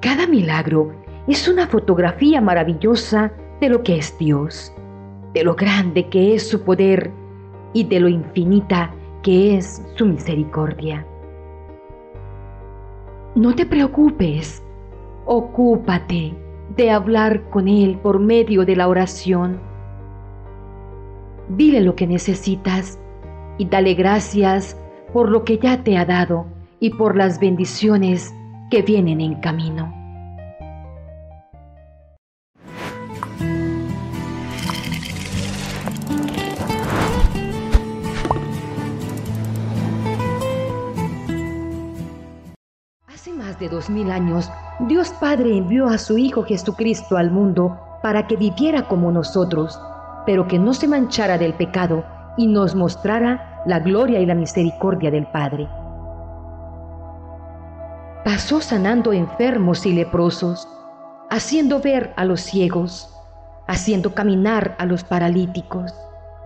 Cada milagro es una fotografía maravillosa de lo que es Dios, de lo grande que es su poder y de lo infinita que es su misericordia. No te preocupes, ocúpate de hablar con Él por medio de la oración. Dile lo que necesitas y dale gracias por lo que ya te ha dado y por las bendiciones que vienen en camino. Hace más de dos mil años, Dios Padre envió a su Hijo Jesucristo al mundo para que viviera como nosotros, pero que no se manchara del pecado y nos mostrara la gloria y la misericordia del Padre. Pasó sanando enfermos y leprosos, haciendo ver a los ciegos, haciendo caminar a los paralíticos,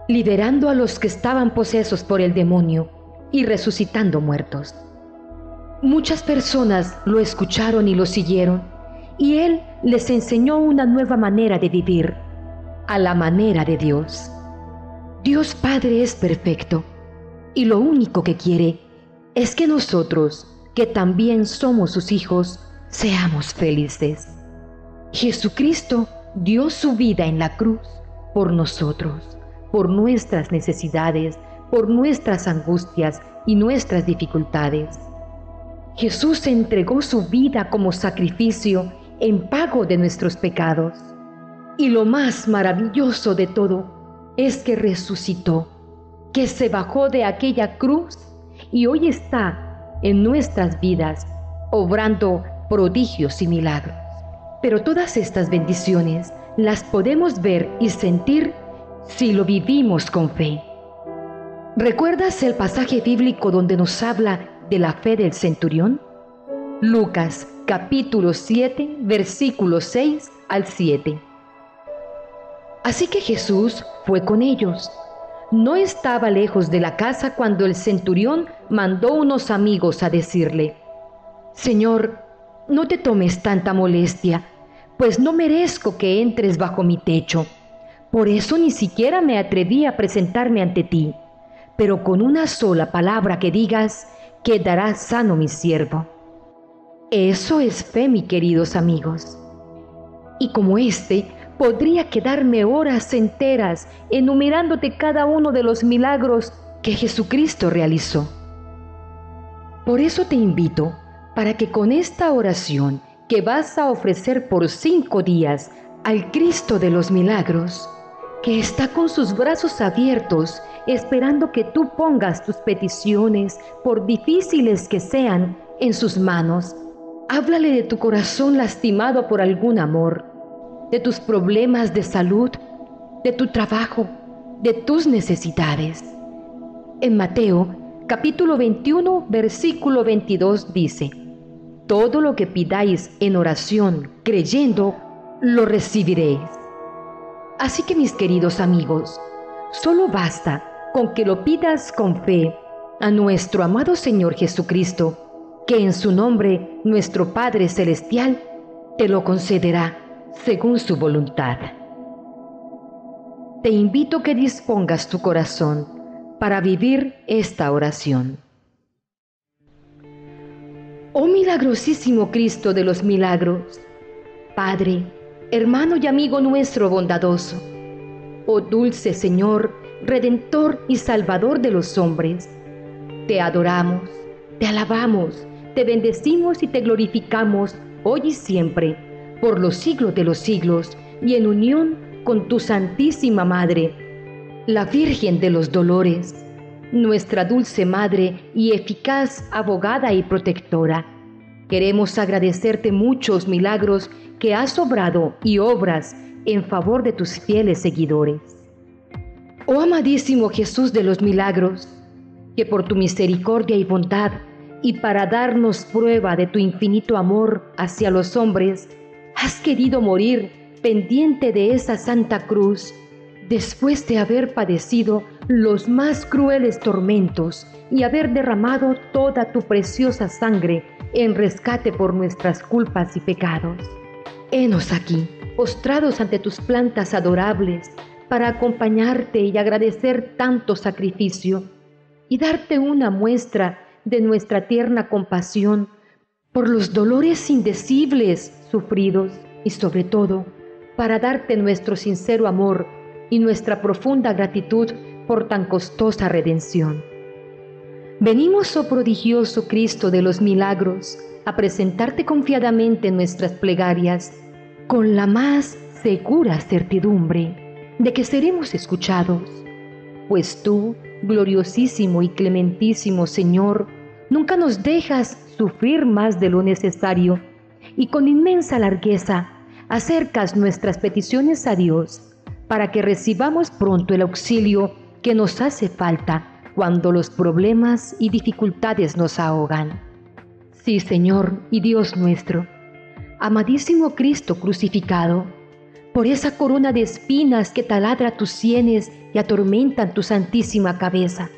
liberando a los que estaban posesos por el demonio y resucitando muertos. Muchas personas lo escucharon y lo siguieron, y Él les enseñó una nueva manera de vivir, a la manera de Dios. Dios Padre es perfecto, y lo único que quiere es que nosotros, que también somos sus hijos, seamos felices. Jesucristo dio su vida en la cruz por nosotros, por nuestras necesidades, por nuestras angustias y nuestras dificultades. Jesús entregó su vida como sacrificio en pago de nuestros pecados. Y lo más maravilloso de todo es que resucitó, que se bajó de aquella cruz y hoy está en nuestras vidas, obrando prodigios y milagros. Pero todas estas bendiciones las podemos ver y sentir si lo vivimos con fe. ¿Recuerdas el pasaje bíblico donde nos habla de la fe del centurión? Lucas capítulo 7 versículos 6 al 7. Así que Jesús fue con ellos. No estaba lejos de la casa cuando el centurión mandó unos amigos a decirle, Señor, no te tomes tanta molestia, pues no merezco que entres bajo mi techo. Por eso ni siquiera me atreví a presentarme ante ti, pero con una sola palabra que digas, quedará sano mi siervo. Eso es fe, mis queridos amigos. Y como este, podría quedarme horas enteras enumerándote cada uno de los milagros que Jesucristo realizó. Por eso te invito para que con esta oración que vas a ofrecer por cinco días al Cristo de los milagros, que está con sus brazos abiertos esperando que tú pongas tus peticiones, por difíciles que sean, en sus manos. Háblale de tu corazón lastimado por algún amor, de tus problemas de salud, de tu trabajo, de tus necesidades. En Mateo capítulo 21, versículo 22 dice, Todo lo que pidáis en oración, creyendo, lo recibiréis. Así que mis queridos amigos, solo basta con que lo pidas con fe a nuestro amado Señor Jesucristo, que en su nombre nuestro Padre Celestial te lo concederá según su voluntad. Te invito que dispongas tu corazón para vivir esta oración. Oh milagrosísimo Cristo de los milagros, Padre, hermano y amigo nuestro bondadoso, oh dulce Señor, Redentor y Salvador de los hombres. Te adoramos, te alabamos, te bendecimos y te glorificamos hoy y siempre, por los siglos de los siglos, y en unión con tu Santísima Madre, la Virgen de los Dolores, nuestra dulce Madre y eficaz abogada y protectora. Queremos agradecerte muchos milagros que has obrado y obras en favor de tus fieles seguidores. Oh amadísimo Jesús de los milagros, que por tu misericordia y bondad y para darnos prueba de tu infinito amor hacia los hombres, has querido morir pendiente de esa santa cruz después de haber padecido los más crueles tormentos y haber derramado toda tu preciosa sangre en rescate por nuestras culpas y pecados. Henos aquí, postrados ante tus plantas adorables, para acompañarte y agradecer tanto sacrificio, y darte una muestra de nuestra tierna compasión por los dolores indecibles sufridos y sobre todo para darte nuestro sincero amor y nuestra profunda gratitud por tan costosa redención. Venimos, oh prodigioso Cristo de los milagros, a presentarte confiadamente nuestras plegarias, con la más segura certidumbre de que seremos escuchados, pues tú, gloriosísimo y clementísimo Señor, nunca nos dejas sufrir más de lo necesario y con inmensa largueza acercas nuestras peticiones a Dios para que recibamos pronto el auxilio que nos hace falta cuando los problemas y dificultades nos ahogan. Sí, Señor y Dios nuestro, amadísimo Cristo crucificado, por esa corona de espinas que taladra tus sienes y atormentan tu santísima cabeza,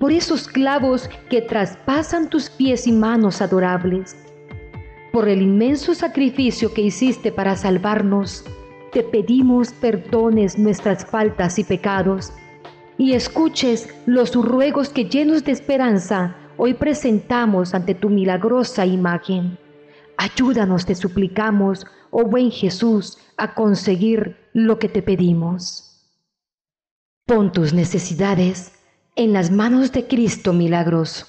por esos clavos que traspasan tus pies y manos adorables, por el inmenso sacrificio que hiciste para salvarnos, te pedimos perdones nuestras faltas y pecados, y escuches los ruegos que llenos de esperanza hoy presentamos ante tu milagrosa imagen. Ayúdanos, te suplicamos, oh buen Jesús, a conseguir lo que te pedimos. Pon tus necesidades en las manos de Cristo milagroso.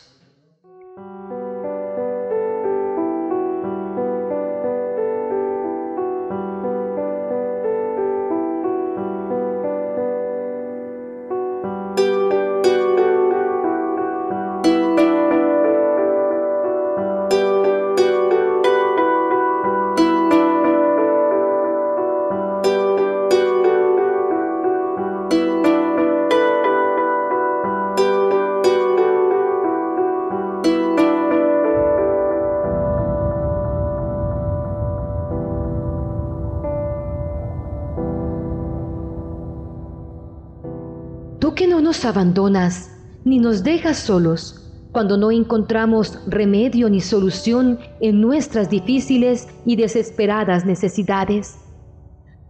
No nos abandonas ni nos dejas solos cuando no encontramos remedio ni solución en nuestras difíciles y desesperadas necesidades.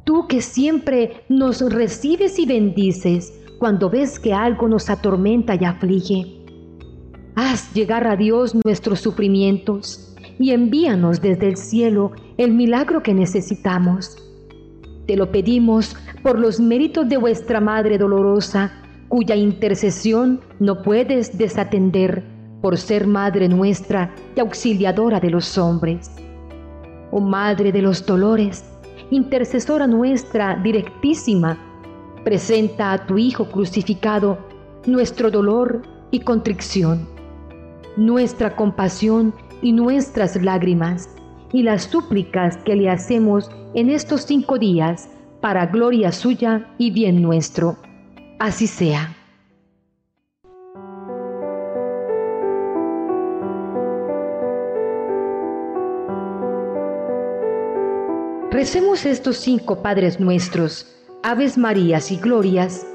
Tú que siempre nos recibes y bendices cuando ves que algo nos atormenta y aflige. Haz llegar a Dios nuestros sufrimientos y envíanos desde el cielo el milagro que necesitamos. Te lo pedimos por los méritos de vuestra Madre dolorosa, cuya intercesión no puedes desatender por ser Madre nuestra y auxiliadora de los hombres. Oh Madre de los dolores, intercesora nuestra directísima, presenta a tu Hijo crucificado nuestro dolor y contrición, nuestra compasión y nuestras lágrimas, y las súplicas que le hacemos en estos cinco días para gloria suya y bien nuestro así sea. Recemos estos cinco Padres nuestros, Aves Marías y Glorias,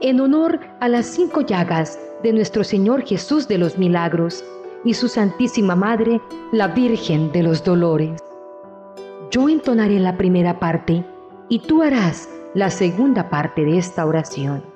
en honor a las cinco llagas de nuestro Señor Jesús de los Milagros y su Santísima Madre, la Virgen de los Dolores. Yo entonaré la primera parte y tú harás la segunda parte de esta oración.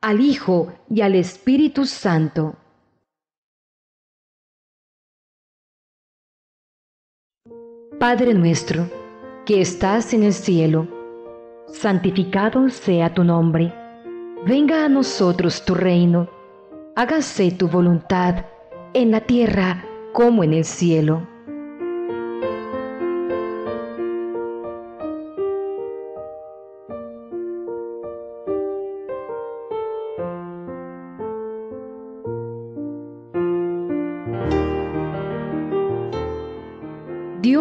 al Hijo y al Espíritu Santo Padre nuestro, que estás en el cielo, santificado sea tu nombre. Venga a nosotros tu reino. Hágase tu voluntad en la tierra como en el cielo.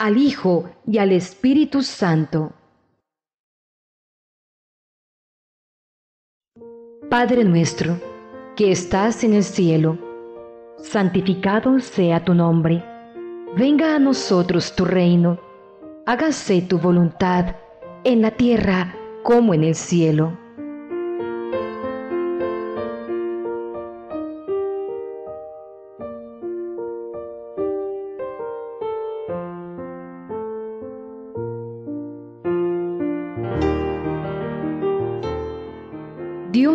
al Hijo y al Espíritu Santo. Padre nuestro, que estás en el cielo, santificado sea tu nombre, venga a nosotros tu reino, hágase tu voluntad en la tierra como en el cielo.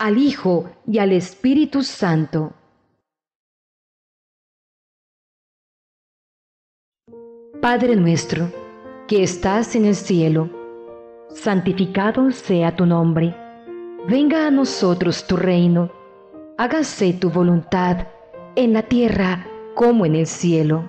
al Hijo y al Espíritu Santo. Padre nuestro, que estás en el cielo, santificado sea tu nombre, venga a nosotros tu reino, hágase tu voluntad en la tierra como en el cielo.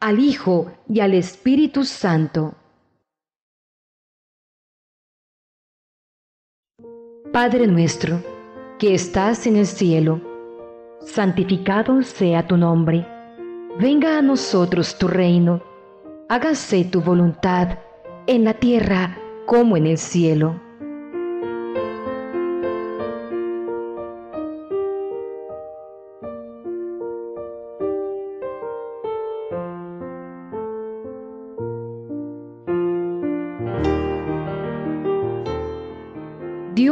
al Hijo y al Espíritu Santo. Padre nuestro, que estás en el cielo, santificado sea tu nombre, venga a nosotros tu reino, hágase tu voluntad en la tierra como en el cielo.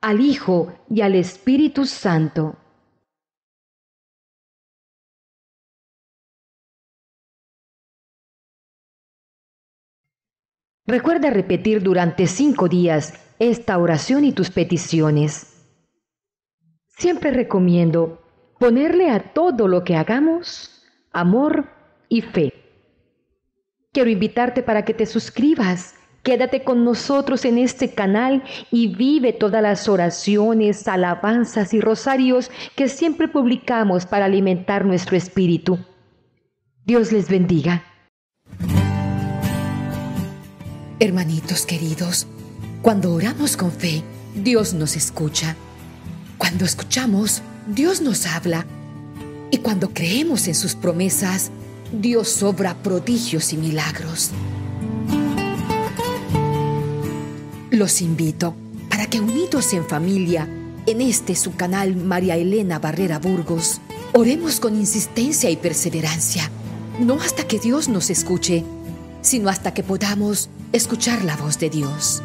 al Hijo y al Espíritu Santo. Recuerda repetir durante cinco días esta oración y tus peticiones. Siempre recomiendo ponerle a todo lo que hagamos amor y fe. Quiero invitarte para que te suscribas Quédate con nosotros en este canal y vive todas las oraciones, alabanzas y rosarios que siempre publicamos para alimentar nuestro espíritu. Dios les bendiga. Hermanitos queridos, cuando oramos con fe, Dios nos escucha. Cuando escuchamos, Dios nos habla y cuando creemos en sus promesas, Dios obra prodigios y milagros. Los invito para que unidos en familia, en este su canal María Elena Barrera Burgos, oremos con insistencia y perseverancia, no hasta que Dios nos escuche, sino hasta que podamos escuchar la voz de Dios.